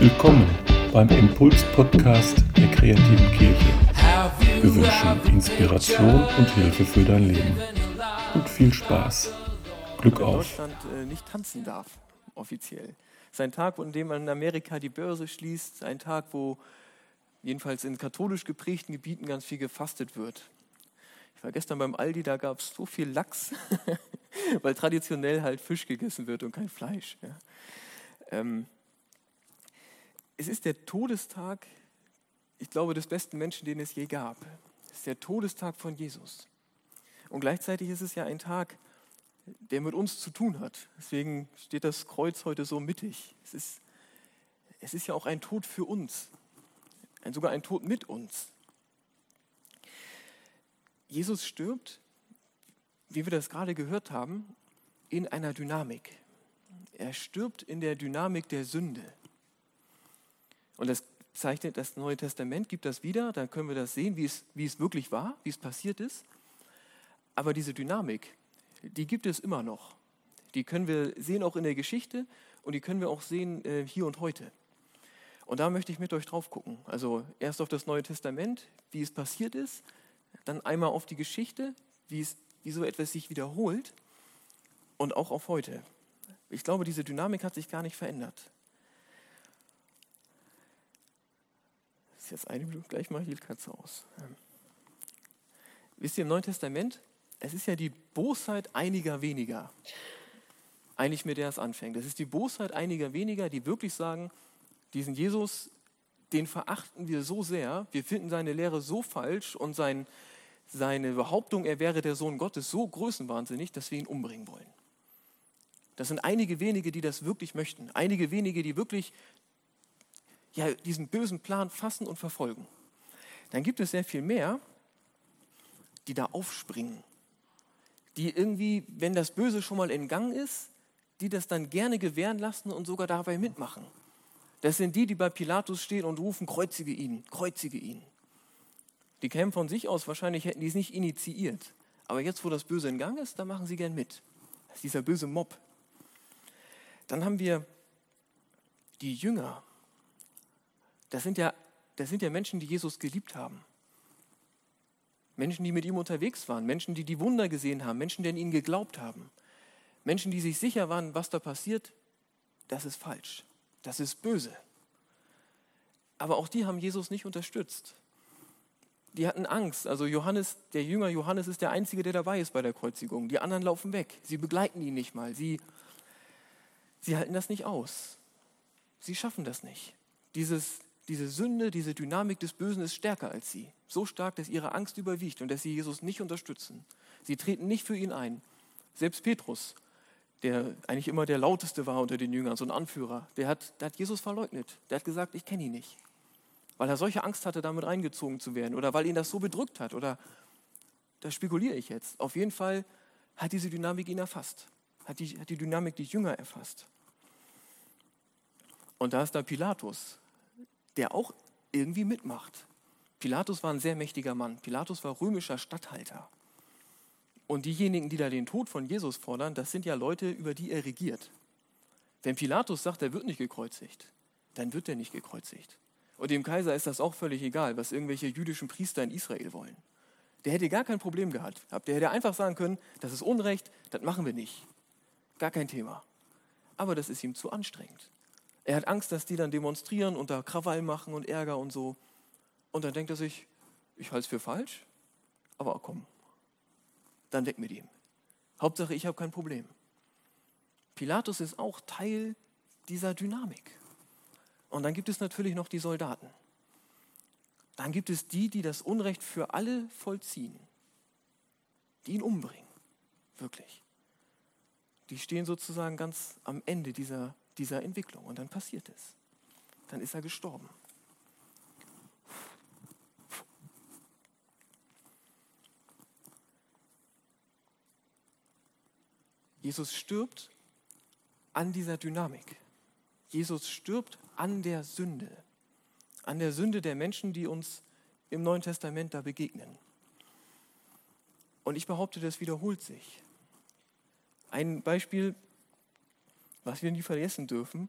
Willkommen beim Impuls-Podcast der kreativen Kirche. Wir wünschen Inspiration und Hilfe für dein Leben. Und viel Spaß. Glück auf. Deutschland äh, nicht tanzen darf, offiziell. Es ist ein Tag, an dem man in Amerika die Börse schließt, ein Tag, wo jedenfalls in katholisch geprägten Gebieten ganz viel gefastet wird. Ich war gestern beim Aldi, da gab es so viel Lachs, weil traditionell halt Fisch gegessen wird und kein Fleisch. Ja. Ähm, es ist der Todestag, ich glaube, des besten Menschen, den es je gab. Es ist der Todestag von Jesus. Und gleichzeitig ist es ja ein Tag, der mit uns zu tun hat. Deswegen steht das Kreuz heute so mittig. Es ist, es ist ja auch ein Tod für uns, ein, sogar ein Tod mit uns. Jesus stirbt, wie wir das gerade gehört haben, in einer Dynamik. Er stirbt in der Dynamik der Sünde. Und das zeichnet das Neue Testament, gibt das wieder, dann können wir das sehen, wie es, wie es wirklich war, wie es passiert ist. Aber diese Dynamik, die gibt es immer noch. Die können wir sehen auch in der Geschichte und die können wir auch sehen äh, hier und heute. Und da möchte ich mit euch drauf gucken. Also erst auf das Neue Testament, wie es passiert ist, dann einmal auf die Geschichte, wie, es, wie so etwas sich wiederholt und auch auf heute. Ich glaube, diese Dynamik hat sich gar nicht verändert. Das ist jetzt eine Minute, gleich mal hier die Katze aus. Ähm. Wisst ihr, im Neuen Testament, es ist ja die Bosheit einiger weniger, eigentlich mit der es anfängt. Es ist die Bosheit einiger weniger, die wirklich sagen, diesen Jesus, den verachten wir so sehr, wir finden seine Lehre so falsch und sein, seine Behauptung, er wäre der Sohn Gottes, so größenwahnsinnig, dass wir ihn umbringen wollen. Das sind einige wenige, die das wirklich möchten. Einige wenige, die wirklich ja, diesen bösen Plan fassen und verfolgen. Dann gibt es sehr viel mehr, die da aufspringen. Die irgendwie, wenn das Böse schon mal in Gang ist, die das dann gerne gewähren lassen und sogar dabei mitmachen. Das sind die, die bei Pilatus stehen und rufen, kreuzige ihn, kreuzige ihn. Die kämen von sich aus, wahrscheinlich hätten die es nicht initiiert. Aber jetzt, wo das Böse in Gang ist, da machen sie gern mit. Das ist dieser böse Mob. Dann haben wir die Jünger. Das sind ja, das sind ja Menschen, die Jesus geliebt haben. Menschen, die mit ihm unterwegs waren, Menschen, die die Wunder gesehen haben, Menschen, die an ihn geglaubt haben, Menschen, die sich sicher waren, was da passiert, das ist falsch, das ist böse. Aber auch die haben Jesus nicht unterstützt. Die hatten Angst. Also Johannes, der Jünger Johannes ist der Einzige, der dabei ist bei der Kreuzigung. Die anderen laufen weg. Sie begleiten ihn nicht mal. Sie, sie halten das nicht aus. Sie schaffen das nicht. Dieses, diese Sünde, diese Dynamik des Bösen ist stärker als sie. So stark, dass ihre Angst überwiegt und dass sie Jesus nicht unterstützen. Sie treten nicht für ihn ein. Selbst Petrus, der eigentlich immer der lauteste war unter den Jüngern, so ein Anführer, der hat, der hat Jesus verleugnet. Der hat gesagt, ich kenne ihn nicht. Weil er solche Angst hatte, damit reingezogen zu werden oder weil ihn das so bedrückt hat oder da spekuliere ich jetzt. Auf jeden Fall hat diese Dynamik ihn erfasst, hat die, hat die Dynamik die Jünger erfasst. Und da ist da Pilatus, der auch irgendwie mitmacht. Pilatus war ein sehr mächtiger Mann. Pilatus war römischer Statthalter. Und diejenigen, die da den Tod von Jesus fordern, das sind ja Leute, über die er regiert. Wenn Pilatus sagt, er wird nicht gekreuzigt, dann wird er nicht gekreuzigt. Und dem Kaiser ist das auch völlig egal, was irgendwelche jüdischen Priester in Israel wollen. Der hätte gar kein Problem gehabt. Der hätte einfach sagen können, das ist Unrecht, das machen wir nicht. Gar kein Thema. Aber das ist ihm zu anstrengend. Er hat Angst, dass die dann demonstrieren und da Krawall machen und Ärger und so. Und dann denkt er sich, ich halte es für falsch, aber komm, dann weg mit ihm. Hauptsache, ich habe kein Problem. Pilatus ist auch Teil dieser Dynamik. Und dann gibt es natürlich noch die Soldaten. Dann gibt es die, die das Unrecht für alle vollziehen, die ihn umbringen, wirklich. Die stehen sozusagen ganz am Ende dieser dieser Entwicklung. Und dann passiert es. Dann ist er gestorben. Jesus stirbt an dieser Dynamik. Jesus stirbt an der Sünde. An der Sünde der Menschen, die uns im Neuen Testament da begegnen. Und ich behaupte, das wiederholt sich. Ein Beispiel, was wir nie vergessen dürfen,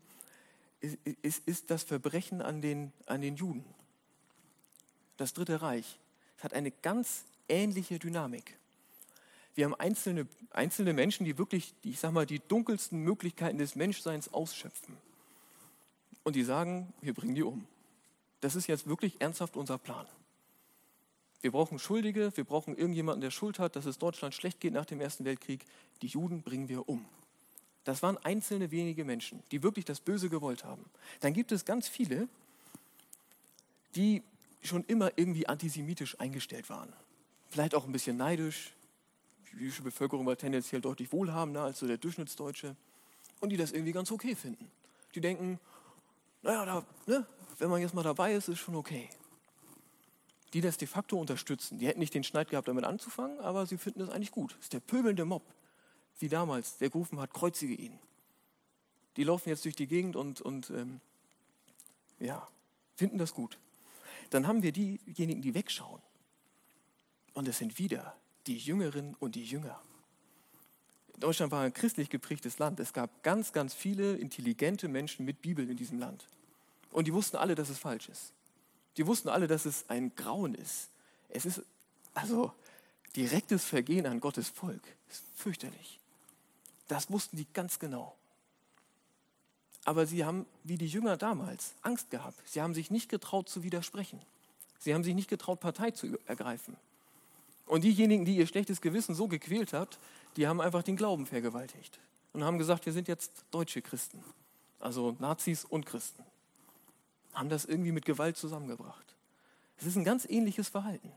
ist, ist, ist das Verbrechen an den, an den Juden. Das Dritte Reich hat eine ganz ähnliche Dynamik. Wir haben einzelne, einzelne Menschen, die wirklich, ich sag mal, die dunkelsten Möglichkeiten des Menschseins ausschöpfen. Und die sagen, wir bringen die um. Das ist jetzt wirklich ernsthaft unser Plan. Wir brauchen Schuldige, wir brauchen irgendjemanden, der Schuld hat, dass es Deutschland schlecht geht nach dem Ersten Weltkrieg. Die Juden bringen wir um. Das waren einzelne wenige Menschen, die wirklich das Böse gewollt haben. Dann gibt es ganz viele, die schon immer irgendwie antisemitisch eingestellt waren. Vielleicht auch ein bisschen neidisch. Die jüdische Bevölkerung war tendenziell deutlich wohlhabender als so der Durchschnittsdeutsche. Und die das irgendwie ganz okay finden. Die denken, naja, da, ne, wenn man jetzt mal dabei ist, ist schon okay. Die das de facto unterstützen. Die hätten nicht den Schneid gehabt, damit anzufangen, aber sie finden das eigentlich gut. Das ist der pöbelnde Mob, wie damals, der gerufen hat, kreuzige ihn. Die laufen jetzt durch die Gegend und, und ähm, ja, finden das gut. Dann haben wir diejenigen, die wegschauen. Und es sind wieder die Jüngeren und die Jünger. Deutschland war ein christlich geprägtes Land. Es gab ganz, ganz viele intelligente Menschen mit Bibel in diesem Land. Und die wussten alle, dass es falsch ist. Die wussten alle, dass es ein Grauen ist. Es ist also direktes Vergehen an Gottes Volk. Ist fürchterlich. Das wussten die ganz genau. Aber sie haben, wie die Jünger damals, Angst gehabt. Sie haben sich nicht getraut zu widersprechen. Sie haben sich nicht getraut, Partei zu ergreifen. Und diejenigen, die ihr schlechtes Gewissen so gequält hat, die haben einfach den Glauben vergewaltigt und haben gesagt, wir sind jetzt deutsche Christen, also Nazis und Christen. Haben das irgendwie mit Gewalt zusammengebracht. Es ist ein ganz ähnliches Verhalten.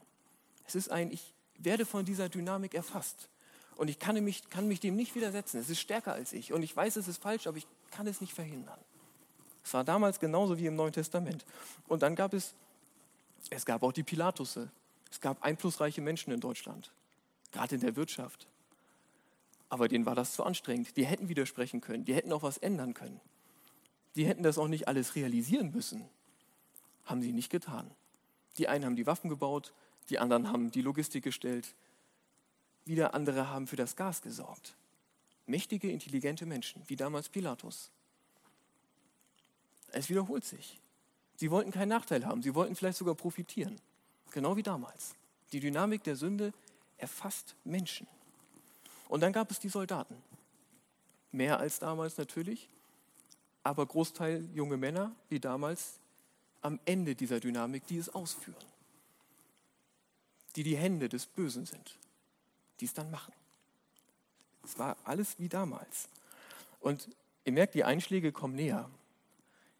Es ist ein, ich werde von dieser Dynamik erfasst und ich kann mich, kann mich dem nicht widersetzen. Es ist stärker als ich und ich weiß, es ist falsch, aber ich kann es nicht verhindern. Es war damals genauso wie im Neuen Testament. Und dann gab es, es gab auch die Pilatusse. Es gab einflussreiche Menschen in Deutschland, gerade in der Wirtschaft. Aber denen war das zu anstrengend. Die hätten widersprechen können, die hätten auch was ändern können. Die hätten das auch nicht alles realisieren müssen. Haben sie nicht getan. Die einen haben die Waffen gebaut, die anderen haben die Logistik gestellt, wieder andere haben für das Gas gesorgt. Mächtige, intelligente Menschen, wie damals Pilatus. Es wiederholt sich. Sie wollten keinen Nachteil haben, sie wollten vielleicht sogar profitieren. Genau wie damals. Die Dynamik der Sünde erfasst Menschen. Und dann gab es die Soldaten. Mehr als damals natürlich, aber Großteil junge Männer, wie damals, am Ende dieser Dynamik, die es ausführen. Die die Hände des Bösen sind, die es dann machen. Es war alles wie damals. Und ihr merkt, die Einschläge kommen näher.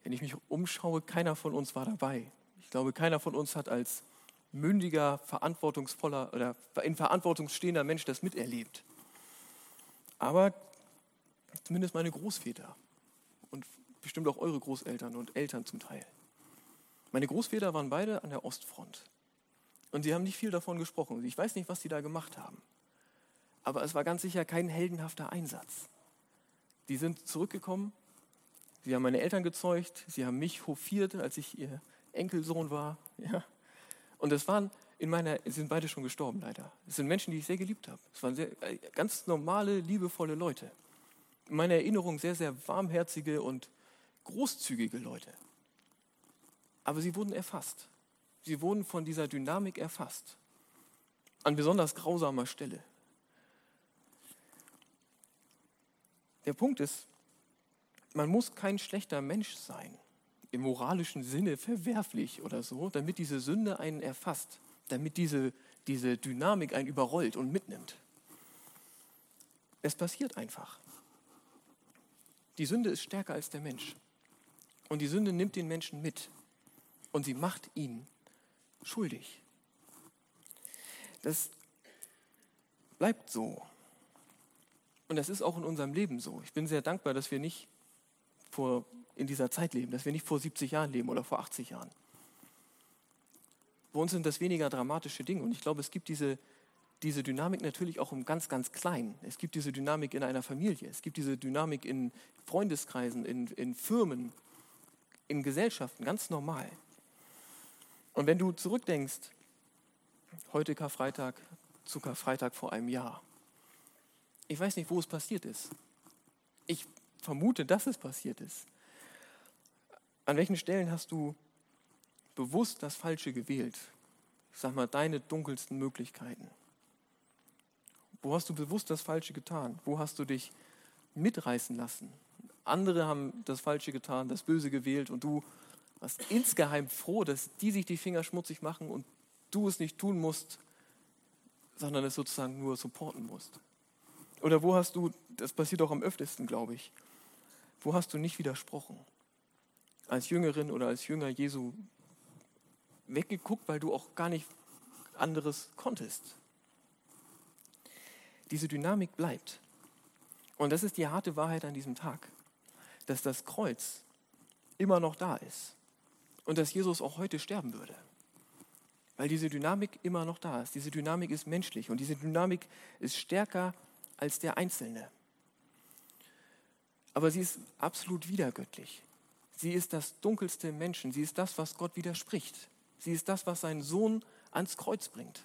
Wenn ich mich umschaue, keiner von uns war dabei. Ich glaube, keiner von uns hat als mündiger, verantwortungsvoller oder in Verantwortung stehender Mensch das miterlebt. Aber zumindest meine Großväter und bestimmt auch eure Großeltern und Eltern zum Teil. Meine Großväter waren beide an der Ostfront. Und sie haben nicht viel davon gesprochen. Ich weiß nicht, was sie da gemacht haben. Aber es war ganz sicher kein heldenhafter Einsatz. Die sind zurückgekommen, sie haben meine Eltern gezeugt, sie haben mich hofiert, als ich ihr Enkelsohn war. Ja. Und es waren in meiner, sind beide schon gestorben leider. Es sind Menschen, die ich sehr geliebt habe. Es waren sehr, äh, ganz normale, liebevolle Leute. In meiner Erinnerung sehr, sehr warmherzige und großzügige Leute. Aber sie wurden erfasst. Sie wurden von dieser Dynamik erfasst. An besonders grausamer Stelle. Der Punkt ist, man muss kein schlechter Mensch sein, im moralischen Sinne verwerflich oder so, damit diese Sünde einen erfasst, damit diese, diese Dynamik einen überrollt und mitnimmt. Es passiert einfach. Die Sünde ist stärker als der Mensch. Und die Sünde nimmt den Menschen mit. Und sie macht ihn schuldig. Das bleibt so. Und das ist auch in unserem Leben so. Ich bin sehr dankbar, dass wir nicht vor, in dieser Zeit leben, dass wir nicht vor 70 Jahren leben oder vor 80 Jahren. Bei uns sind das weniger dramatische Dinge. Und ich glaube, es gibt diese, diese Dynamik natürlich auch im ganz, ganz Kleinen. Es gibt diese Dynamik in einer Familie. Es gibt diese Dynamik in Freundeskreisen, in, in Firmen, in Gesellschaften, ganz normal. Und wenn du zurückdenkst, heute Karfreitag, zu Karfreitag vor einem Jahr. Ich weiß nicht, wo es passiert ist. Ich vermute, dass es passiert ist. An welchen Stellen hast du bewusst das Falsche gewählt? Ich sag mal, deine dunkelsten Möglichkeiten. Wo hast du bewusst das Falsche getan? Wo hast du dich mitreißen lassen? Andere haben das Falsche getan, das Böse gewählt und du warst insgeheim froh, dass die sich die Finger schmutzig machen und du es nicht tun musst, sondern es sozusagen nur supporten musst. Oder wo hast du, das passiert auch am öftesten, glaube ich, wo hast du nicht widersprochen? Als Jüngerin oder als Jünger Jesu weggeguckt, weil du auch gar nicht anderes konntest. Diese Dynamik bleibt. Und das ist die harte Wahrheit an diesem Tag, dass das Kreuz immer noch da ist und dass Jesus auch heute sterben würde. Weil diese Dynamik immer noch da ist. Diese Dynamik ist menschlich und diese Dynamik ist stärker als der Einzelne. Aber sie ist absolut wiedergöttlich. Sie ist das dunkelste Menschen. Sie ist das, was Gott widerspricht. Sie ist das, was seinen Sohn ans Kreuz bringt.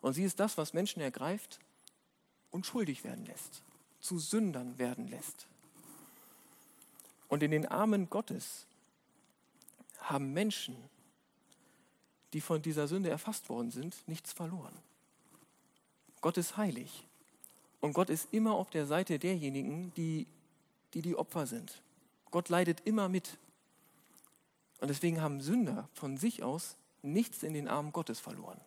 Und sie ist das, was Menschen ergreift und schuldig werden lässt, zu Sündern werden lässt. Und in den Armen Gottes haben Menschen, die von dieser Sünde erfasst worden sind, nichts verloren. Gott ist heilig. Und Gott ist immer auf der Seite derjenigen, die die, die Opfer sind. Gott leidet immer mit. Und deswegen haben Sünder von sich aus nichts in den Armen Gottes verloren.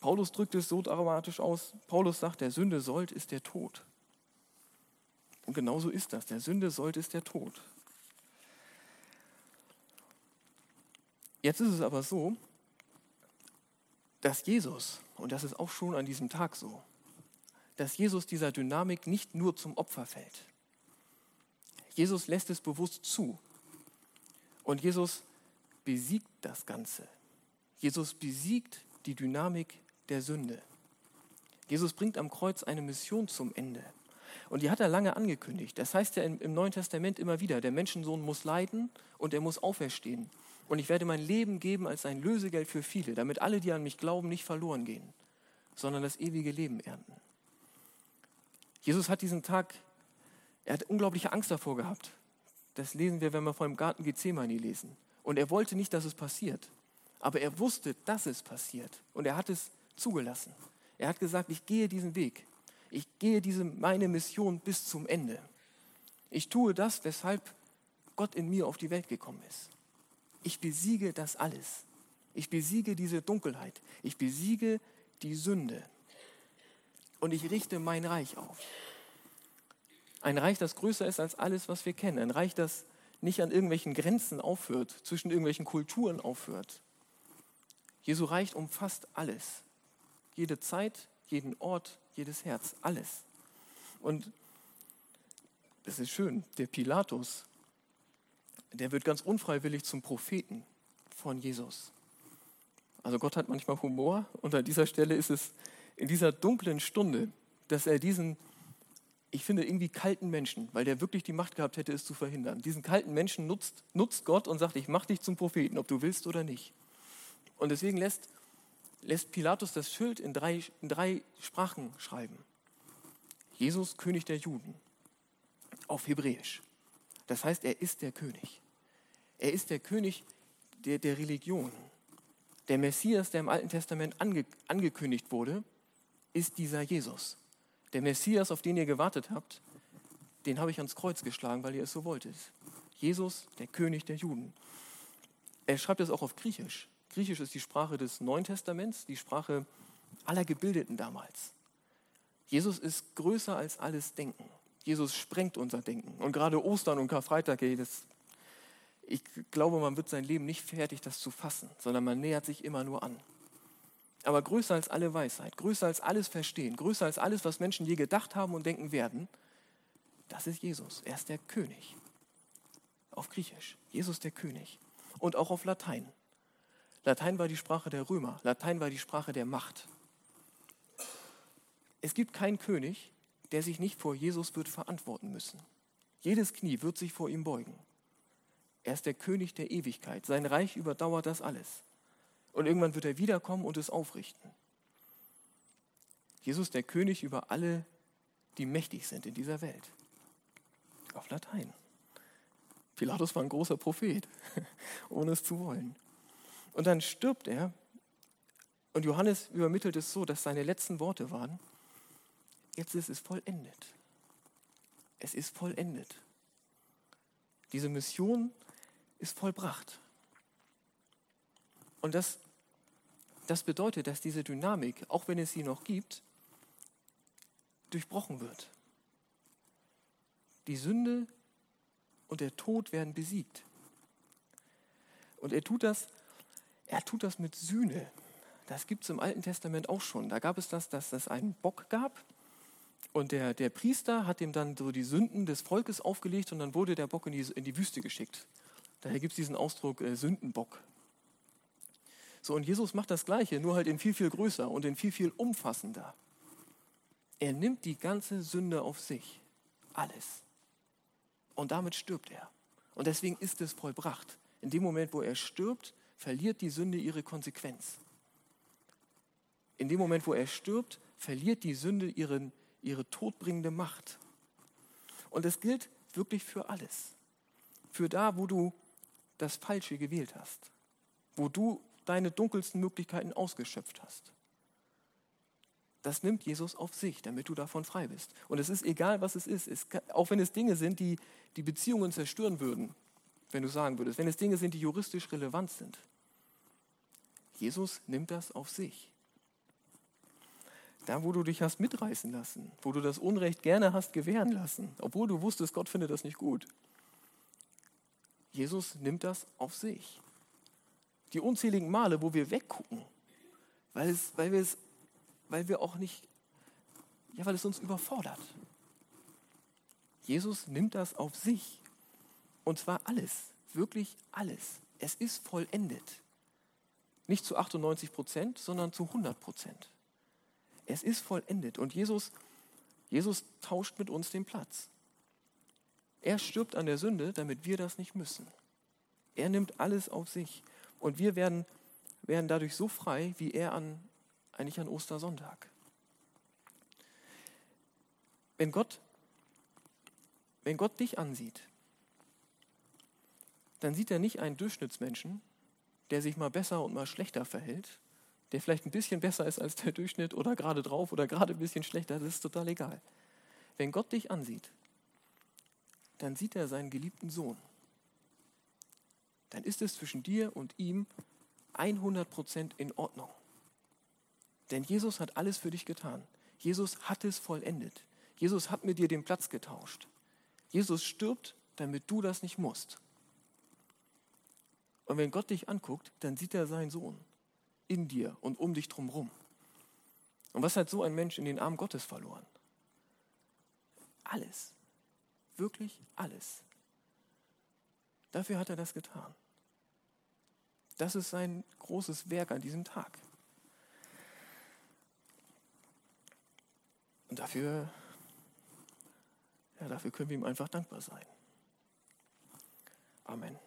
Paulus drückt es so dramatisch aus. Paulus sagt, der Sünde sollt ist der Tod. Und genauso ist das. Der Sünde sollt ist der Tod. Jetzt ist es aber so, dass Jesus, und das ist auch schon an diesem Tag so, dass Jesus dieser Dynamik nicht nur zum Opfer fällt. Jesus lässt es bewusst zu. Und Jesus besiegt das Ganze. Jesus besiegt die Dynamik der Sünde. Jesus bringt am Kreuz eine Mission zum Ende. Und die hat er lange angekündigt. Das heißt ja im Neuen Testament immer wieder, der Menschensohn muss leiden und er muss auferstehen. Und ich werde mein Leben geben als ein Lösegeld für viele, damit alle, die an mich glauben, nicht verloren gehen, sondern das ewige Leben ernten. Jesus hat diesen Tag, er hat unglaubliche Angst davor gehabt. Das lesen wir, wenn wir vor dem Garten Gethsemane lesen. Und er wollte nicht, dass es passiert. Aber er wusste, dass es passiert. Und er hat es zugelassen. Er hat gesagt, ich gehe diesen Weg. Ich gehe diese, meine Mission bis zum Ende. Ich tue das, weshalb Gott in mir auf die Welt gekommen ist. Ich besiege das alles. Ich besiege diese Dunkelheit. Ich besiege die Sünde. Und ich richte mein Reich auf. Ein Reich, das größer ist als alles, was wir kennen. Ein Reich, das nicht an irgendwelchen Grenzen aufhört, zwischen irgendwelchen Kulturen aufhört. Jesu Reich umfasst alles. Jede Zeit, jeden Ort, jedes Herz, alles. Und das ist schön, der Pilatus, der wird ganz unfreiwillig zum Propheten von Jesus. Also Gott hat manchmal Humor und an dieser Stelle ist es in dieser dunklen Stunde, dass er diesen, ich finde, irgendwie kalten Menschen, weil der wirklich die Macht gehabt hätte, es zu verhindern, diesen kalten Menschen nutzt, nutzt Gott und sagt, ich mache dich zum Propheten, ob du willst oder nicht. Und deswegen lässt, lässt Pilatus das Schild in drei, in drei Sprachen schreiben. Jesus, König der Juden, auf Hebräisch. Das heißt, er ist der König. Er ist der König der, der Religion. Der Messias, der im Alten Testament ange, angekündigt wurde, ist dieser Jesus. Der Messias, auf den ihr gewartet habt, den habe ich ans Kreuz geschlagen, weil ihr es so wolltet. Jesus, der König der Juden. Er schreibt es auch auf Griechisch. Griechisch ist die Sprache des Neuen Testaments, die Sprache aller Gebildeten damals. Jesus ist größer als alles Denken. Jesus sprengt unser Denken. Und gerade Ostern und Karfreitag, das ich glaube, man wird sein Leben nicht fertig, das zu fassen, sondern man nähert sich immer nur an. Aber größer als alle Weisheit, größer als alles Verstehen, größer als alles, was Menschen je gedacht haben und denken werden, das ist Jesus. Er ist der König. Auf Griechisch. Jesus der König. Und auch auf Latein. Latein war die Sprache der Römer. Latein war die Sprache der Macht. Es gibt keinen König, der sich nicht vor Jesus wird verantworten müssen. Jedes Knie wird sich vor ihm beugen. Er ist der König der Ewigkeit. Sein Reich überdauert das alles. Und irgendwann wird er wiederkommen und es aufrichten. Jesus der König über alle, die mächtig sind in dieser Welt. Auf Latein. Pilatus war ein großer Prophet, ohne es zu wollen. Und dann stirbt er. Und Johannes übermittelt es so, dass seine letzten Worte waren, jetzt ist es vollendet. Es ist vollendet. Diese Mission ist vollbracht. Und das, das bedeutet, dass diese Dynamik, auch wenn es sie noch gibt, durchbrochen wird. Die Sünde und der Tod werden besiegt. Und er tut das, er tut das mit Sühne. Das gibt es im Alten Testament auch schon. Da gab es das, dass es einen Bock gab und der, der Priester hat ihm dann so die Sünden des Volkes aufgelegt und dann wurde der Bock in die, in die Wüste geschickt. Daher gibt es diesen Ausdruck äh, Sündenbock. So, und Jesus macht das Gleiche, nur halt in viel, viel größer und in viel, viel umfassender. Er nimmt die ganze Sünde auf sich. Alles. Und damit stirbt er. Und deswegen ist es vollbracht. In dem Moment, wo er stirbt, verliert die Sünde ihre Konsequenz. In dem Moment, wo er stirbt, verliert die Sünde ihren, ihre todbringende Macht. Und es gilt wirklich für alles. Für da, wo du das Falsche gewählt hast, wo du deine dunkelsten Möglichkeiten ausgeschöpft hast. Das nimmt Jesus auf sich, damit du davon frei bist. Und es ist egal, was es ist. Es kann, auch wenn es Dinge sind, die die Beziehungen zerstören würden, wenn du sagen würdest, wenn es Dinge sind, die juristisch relevant sind. Jesus nimmt das auf sich. Da, wo du dich hast mitreißen lassen, wo du das Unrecht gerne hast gewähren lassen, obwohl du wusstest, Gott findet das nicht gut. Jesus nimmt das auf sich. Die unzähligen Male, wo wir weggucken, weil, es, weil wir es weil wir auch nicht, ja, weil es uns überfordert. Jesus nimmt das auf sich. Und zwar alles, wirklich alles. Es ist vollendet. Nicht zu 98 Prozent, sondern zu 100 Prozent. Es ist vollendet. Und Jesus, Jesus tauscht mit uns den Platz. Er stirbt an der Sünde, damit wir das nicht müssen. Er nimmt alles auf sich. Und wir werden, werden dadurch so frei, wie er an, eigentlich an Ostersonntag. Wenn Gott, wenn Gott dich ansieht, dann sieht er nicht einen Durchschnittsmenschen, der sich mal besser und mal schlechter verhält, der vielleicht ein bisschen besser ist als der Durchschnitt oder gerade drauf oder gerade ein bisschen schlechter, das ist total egal. Wenn Gott dich ansieht, dann sieht er seinen geliebten Sohn. Dann ist es zwischen dir und ihm 100% in Ordnung. Denn Jesus hat alles für dich getan. Jesus hat es vollendet. Jesus hat mit dir den Platz getauscht. Jesus stirbt, damit du das nicht musst. Und wenn Gott dich anguckt, dann sieht er seinen Sohn in dir und um dich drumherum. Und was hat so ein Mensch in den Armen Gottes verloren? Alles. Wirklich alles. Dafür hat er das getan. Das ist sein großes Werk an diesem Tag. Und dafür, ja, dafür können wir ihm einfach dankbar sein. Amen.